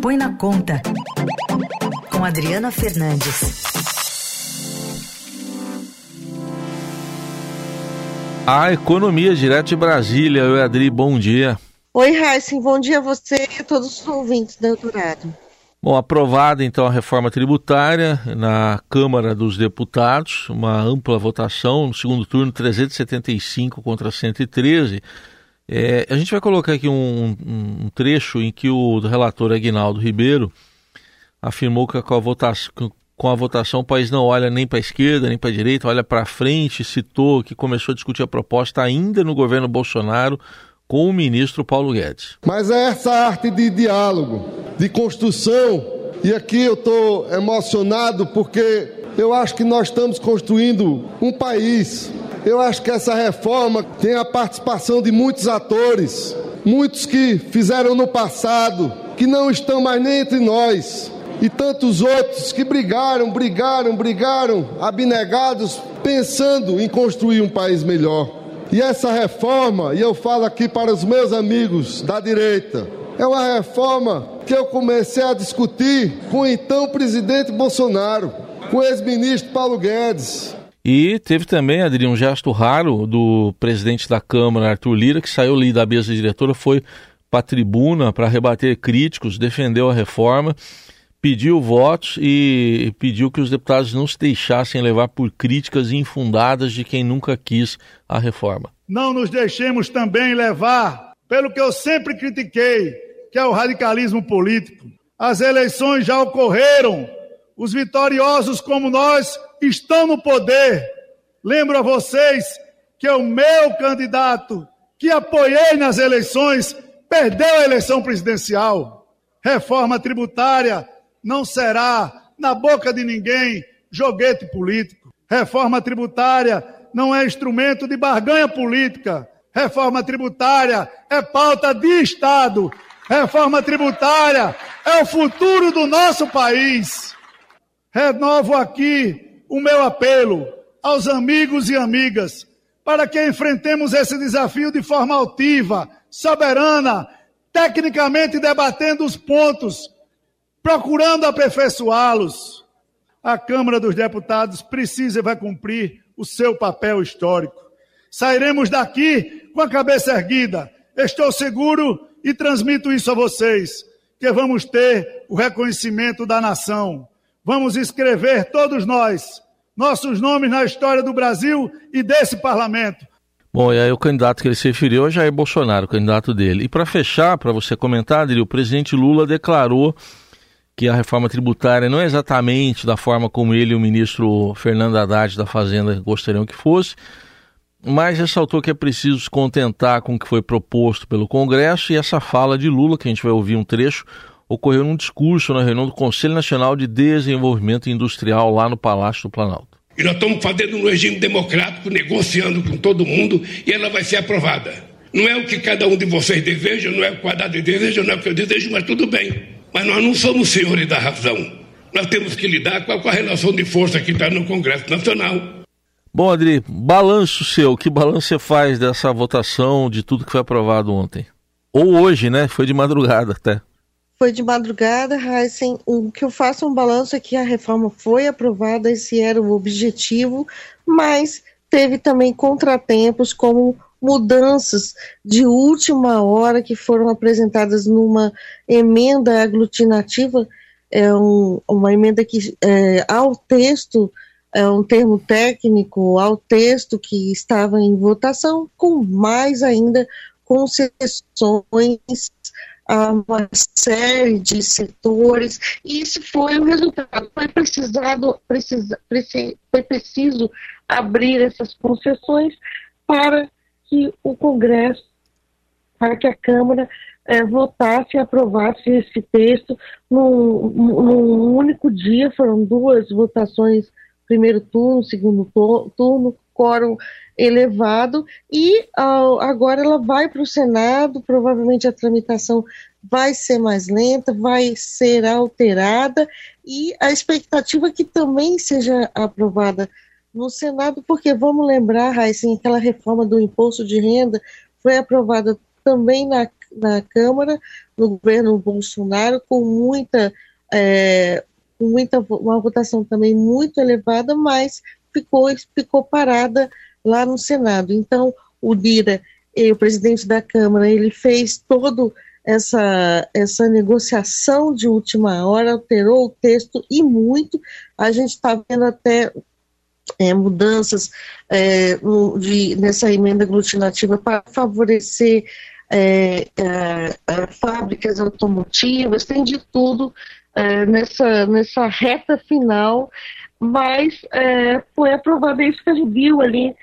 Põe na Conta, com Adriana Fernandes. A economia direto de Brasília. Oi, Adri, bom dia. Oi, Raíssen, bom dia a você e a todos os ouvintes do doutorado. Bom, aprovada então a reforma tributária na Câmara dos Deputados, uma ampla votação, no segundo turno 375 contra 113. É, a gente vai colocar aqui um, um, trecho em que o relator Aguinaldo Ribeiro afirmou que com a votação, com a votação o país não olha nem para a esquerda nem para a direita, olha para frente, citou que começou a discutir a proposta ainda no governo Bolsonaro com o ministro Paulo Guedes. Mas é essa arte de diálogo, de construção, e aqui eu estou emocionado porque eu acho que nós estamos construindo um país eu acho que essa reforma tem a participação de muitos atores, muitos que fizeram no passado, que não estão mais nem entre nós, e tantos outros que brigaram, brigaram, brigaram, abnegados, pensando em construir um país melhor. E essa reforma, e eu falo aqui para os meus amigos da direita, é uma reforma que eu comecei a discutir com o então presidente Bolsonaro, com o ex-ministro Paulo Guedes, e teve também, Adri, um gesto raro do presidente da Câmara, Arthur Lira, que saiu ali da mesa diretora, foi para a tribuna para rebater críticos, defendeu a reforma, pediu votos e pediu que os deputados não se deixassem levar por críticas infundadas de quem nunca quis a reforma. Não nos deixemos também levar pelo que eu sempre critiquei, que é o radicalismo político. As eleições já ocorreram, os vitoriosos como nós estão no poder. Lembro a vocês que o meu candidato, que apoiei nas eleições, perdeu a eleição presidencial. Reforma tributária não será, na boca de ninguém, joguete político. Reforma tributária não é instrumento de barganha política. Reforma tributária é pauta de Estado. Reforma tributária é o futuro do nosso país. Renovo aqui o meu apelo aos amigos e amigas para que enfrentemos esse desafio de forma altiva, soberana, tecnicamente debatendo os pontos, procurando aperfeiçoá-los. A Câmara dos Deputados precisa e vai cumprir o seu papel histórico. Sairemos daqui com a cabeça erguida. Estou seguro e transmito isso a vocês, que vamos ter o reconhecimento da nação Vamos escrever, todos nós, nossos nomes na história do Brasil e desse parlamento. Bom, e aí o candidato que ele se referiu é Jair Bolsonaro, o candidato dele. E para fechar, para você comentar, Adri, o presidente Lula declarou que a reforma tributária não é exatamente da forma como ele e o ministro Fernando Haddad da Fazenda gostariam que fosse, mas ressaltou que é preciso se contentar com o que foi proposto pelo Congresso e essa fala de Lula, que a gente vai ouvir um trecho, ocorreu num discurso na reunião do Conselho Nacional de Desenvolvimento Industrial lá no Palácio do Planalto. E nós estamos fazendo um regime democrático, negociando com todo mundo e ela vai ser aprovada. Não é o que cada um de vocês deseja, não é o que o Haddad deseja, não é o que eu desejo, mas tudo bem. Mas nós não somos senhores da razão. Nós temos que lidar com a, com a relação de força que está no Congresso Nacional. Bom, Adri, balanço seu, que balanço você faz dessa votação, de tudo que foi aprovado ontem? Ou hoje, né? Foi de madrugada até foi de madrugada, Heisen. O que eu faço um balanço é que a reforma foi aprovada, esse era o objetivo, mas teve também contratempos, como mudanças de última hora que foram apresentadas numa emenda aglutinativa, é um, uma emenda que é, ao texto, é um termo técnico, ao texto que estava em votação, com mais ainda concessões a uma série de setores, e esse foi o resultado. Foi precisado, precisa, foi preciso abrir essas concessões para que o Congresso, para que a Câmara é, votasse e aprovasse esse texto num, num único dia, foram duas votações, primeiro turno, segundo turno, quórum elevado e uh, agora ela vai para o Senado, provavelmente a tramitação vai ser mais lenta, vai ser alterada e a expectativa é que também seja aprovada no Senado, porque vamos lembrar, Raíssa, aquela reforma do imposto de renda foi aprovada também na na Câmara, no governo Bolsonaro, com muita, é, muita uma votação também muito elevada, mas ficou, ficou parada lá no Senado. Então, o Dira, o presidente da Câmara, ele fez todo essa, essa negociação de última hora, alterou o texto e muito. A gente está vendo até é, mudanças é, no, de, nessa emenda aglutinativa para favorecer é, é fábricas automotivas, tem de tudo é, nessa, nessa reta final, mas é, foi aprovado isso que a gente viu ali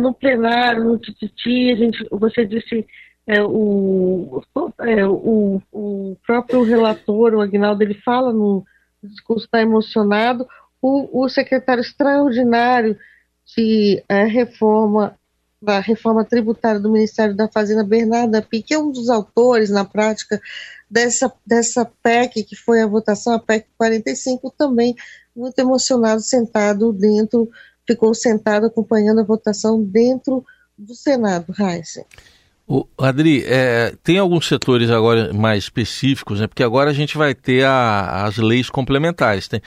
no plenário, no Tititi, a gente, você disse é, o, é, o, o, próprio relator, o Agnaldo, ele fala no discurso, está emocionado, o, o, secretário extraordinário de é, reforma, da reforma tributária do Ministério da Fazenda, Bernardo Api, que é um dos autores, na prática, dessa, dessa PEC, que foi a votação, a PEC 45, também muito emocionado, sentado dentro, ficou sentado acompanhando a votação dentro do Senado, Heisen. O Adri, é, tem alguns setores agora mais específicos, né? Porque agora a gente vai ter a, as leis complementares. Tem,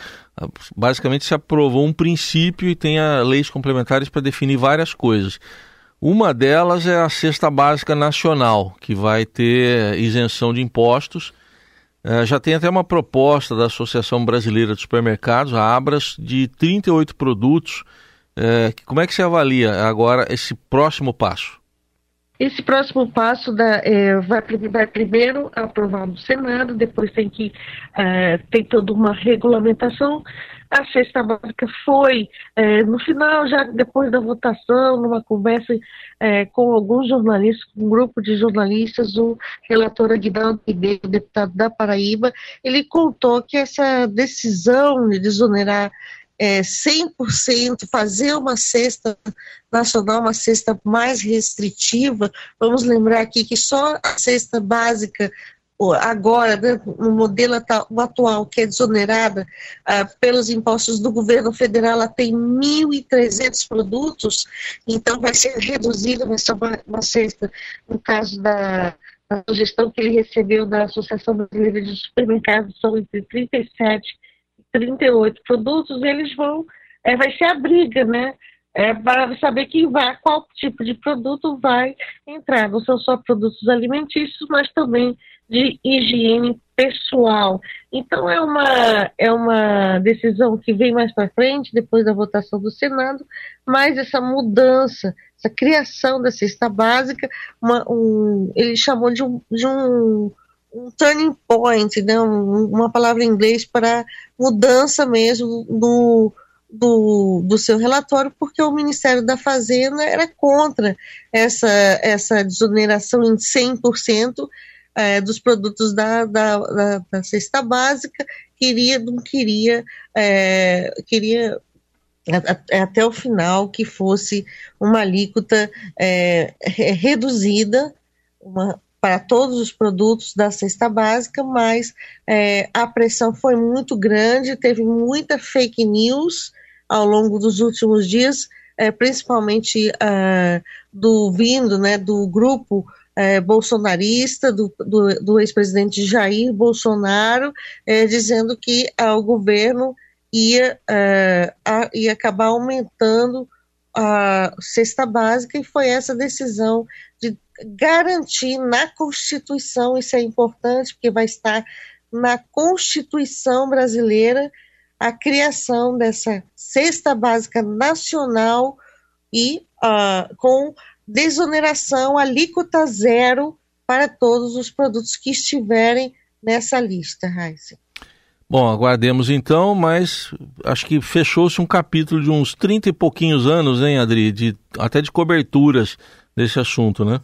basicamente se aprovou um princípio e tem a, leis complementares para definir várias coisas. Uma delas é a cesta básica nacional, que vai ter isenção de impostos. É, já tem até uma proposta da Associação Brasileira de Supermercados, a Abras, de 38 produtos. É, como é que você avalia agora esse próximo passo? Esse próximo passo da, é, vai, vai, primeiro aprovar no Senado, depois tem que é, toda uma regulamentação. A cesta básica foi, é, no final, já depois da votação, numa conversa é, com alguns jornalistas, com um grupo de jornalistas, o relator Aguinaldo Ribeiro, deputado da Paraíba, ele contou que essa decisão de desonerar é, 100%, fazer uma cesta nacional, uma cesta mais restritiva. Vamos lembrar aqui que só a cesta básica agora, né, no modelo atual, que é desonerada ah, pelos impostos do governo federal, ela tem 1.300 produtos, então vai ser reduzida, vai ser uma, uma cesta, no caso da, sugestão que ele recebeu da Associação Brasileira de Supermercados, são entre 37 38 produtos, eles vão, é, vai ser a briga, né? É, para saber quem vai, qual tipo de produto vai entrar. Não são só produtos alimentícios, mas também de higiene pessoal. Então é uma, é uma decisão que vem mais para frente, depois da votação do Senado, mas essa mudança, essa criação da cesta básica, uma, um, ele chamou de um, de um um turning point, né, uma palavra em inglês para mudança mesmo do, do, do seu relatório, porque o Ministério da Fazenda era contra essa, essa desoneração em 100% é, dos produtos da, da, da, da, cesta básica, queria, não queria, é, queria até o final que fosse uma alíquota é, reduzida, uma, para todos os produtos da cesta básica, mas é, a pressão foi muito grande, teve muita fake news ao longo dos últimos dias, é, principalmente uh, do vindo né, do grupo é, bolsonarista, do, do, do ex-presidente Jair Bolsonaro, é, dizendo que uh, o governo ia, a, ia acabar aumentando a cesta básica e foi essa decisão de garantir na Constituição, isso é importante, porque vai estar na Constituição brasileira a criação dessa cesta básica nacional e uh, com desoneração, alíquota zero para todos os produtos que estiverem nessa lista, Raíssa. Bom, aguardemos então, mas acho que fechou-se um capítulo de uns 30 e pouquinhos anos, hein, Adri? De, até de coberturas desse assunto, né?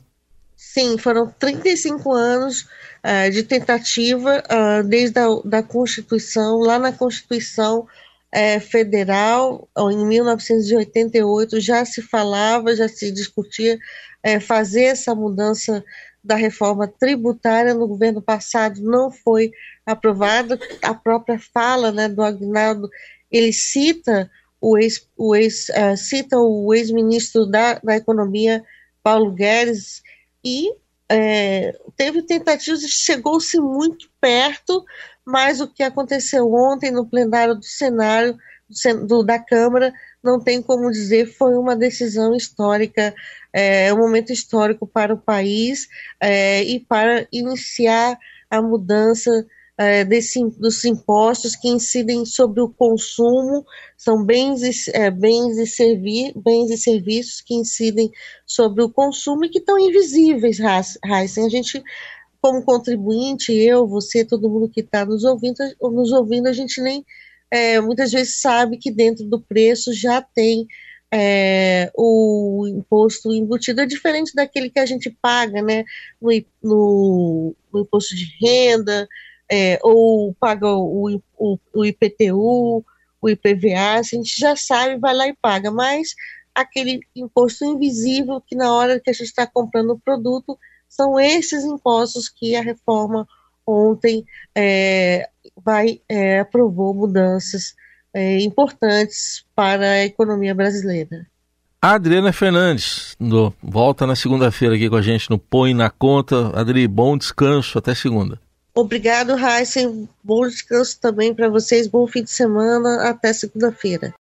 Sim, foram 35 anos uh, de tentativa uh, desde a da Constituição, lá na Constituição uh, Federal, em 1988, já se falava, já se discutia eh, fazer essa mudança da reforma tributária no governo passado, não foi aprovada. A própria fala né, do Agnaldo, ele cita o ex, o ex, cita o ex-ministro da, da Economia, Paulo Guedes, e é, teve tentativas chegou-se muito perto, mas o que aconteceu ontem no plenário do Senado, do, da Câmara, não tem como dizer, foi uma decisão histórica, é, um momento histórico para o país é, e para iniciar a mudança é, desse, dos impostos que incidem sobre o consumo, são bens e, é, bens, e servi, bens e serviços que incidem sobre o consumo e que estão invisíveis, Heisen. A gente, como contribuinte, eu, você, todo mundo que está nos ouvindo, nos ouvindo, a gente nem é, muitas vezes sabe que dentro do preço já tem é, o imposto embutido é diferente daquele que a gente paga, né, no, no, no imposto de renda, é, ou paga o, o, o, IPTU, o IPVA, a gente já sabe, vai lá e paga, mas aquele imposto invisível que na hora que a gente está comprando o produto, são esses impostos que a reforma ontem é, vai, é, aprovou mudanças é, importantes para a economia brasileira. Adriana Fernandes volta na segunda-feira aqui com a gente no Põe na Conta. Adri, bom descanso, até segunda. Obrigado, Heisen. Bom descanso também para vocês. Bom fim de semana. Até segunda-feira.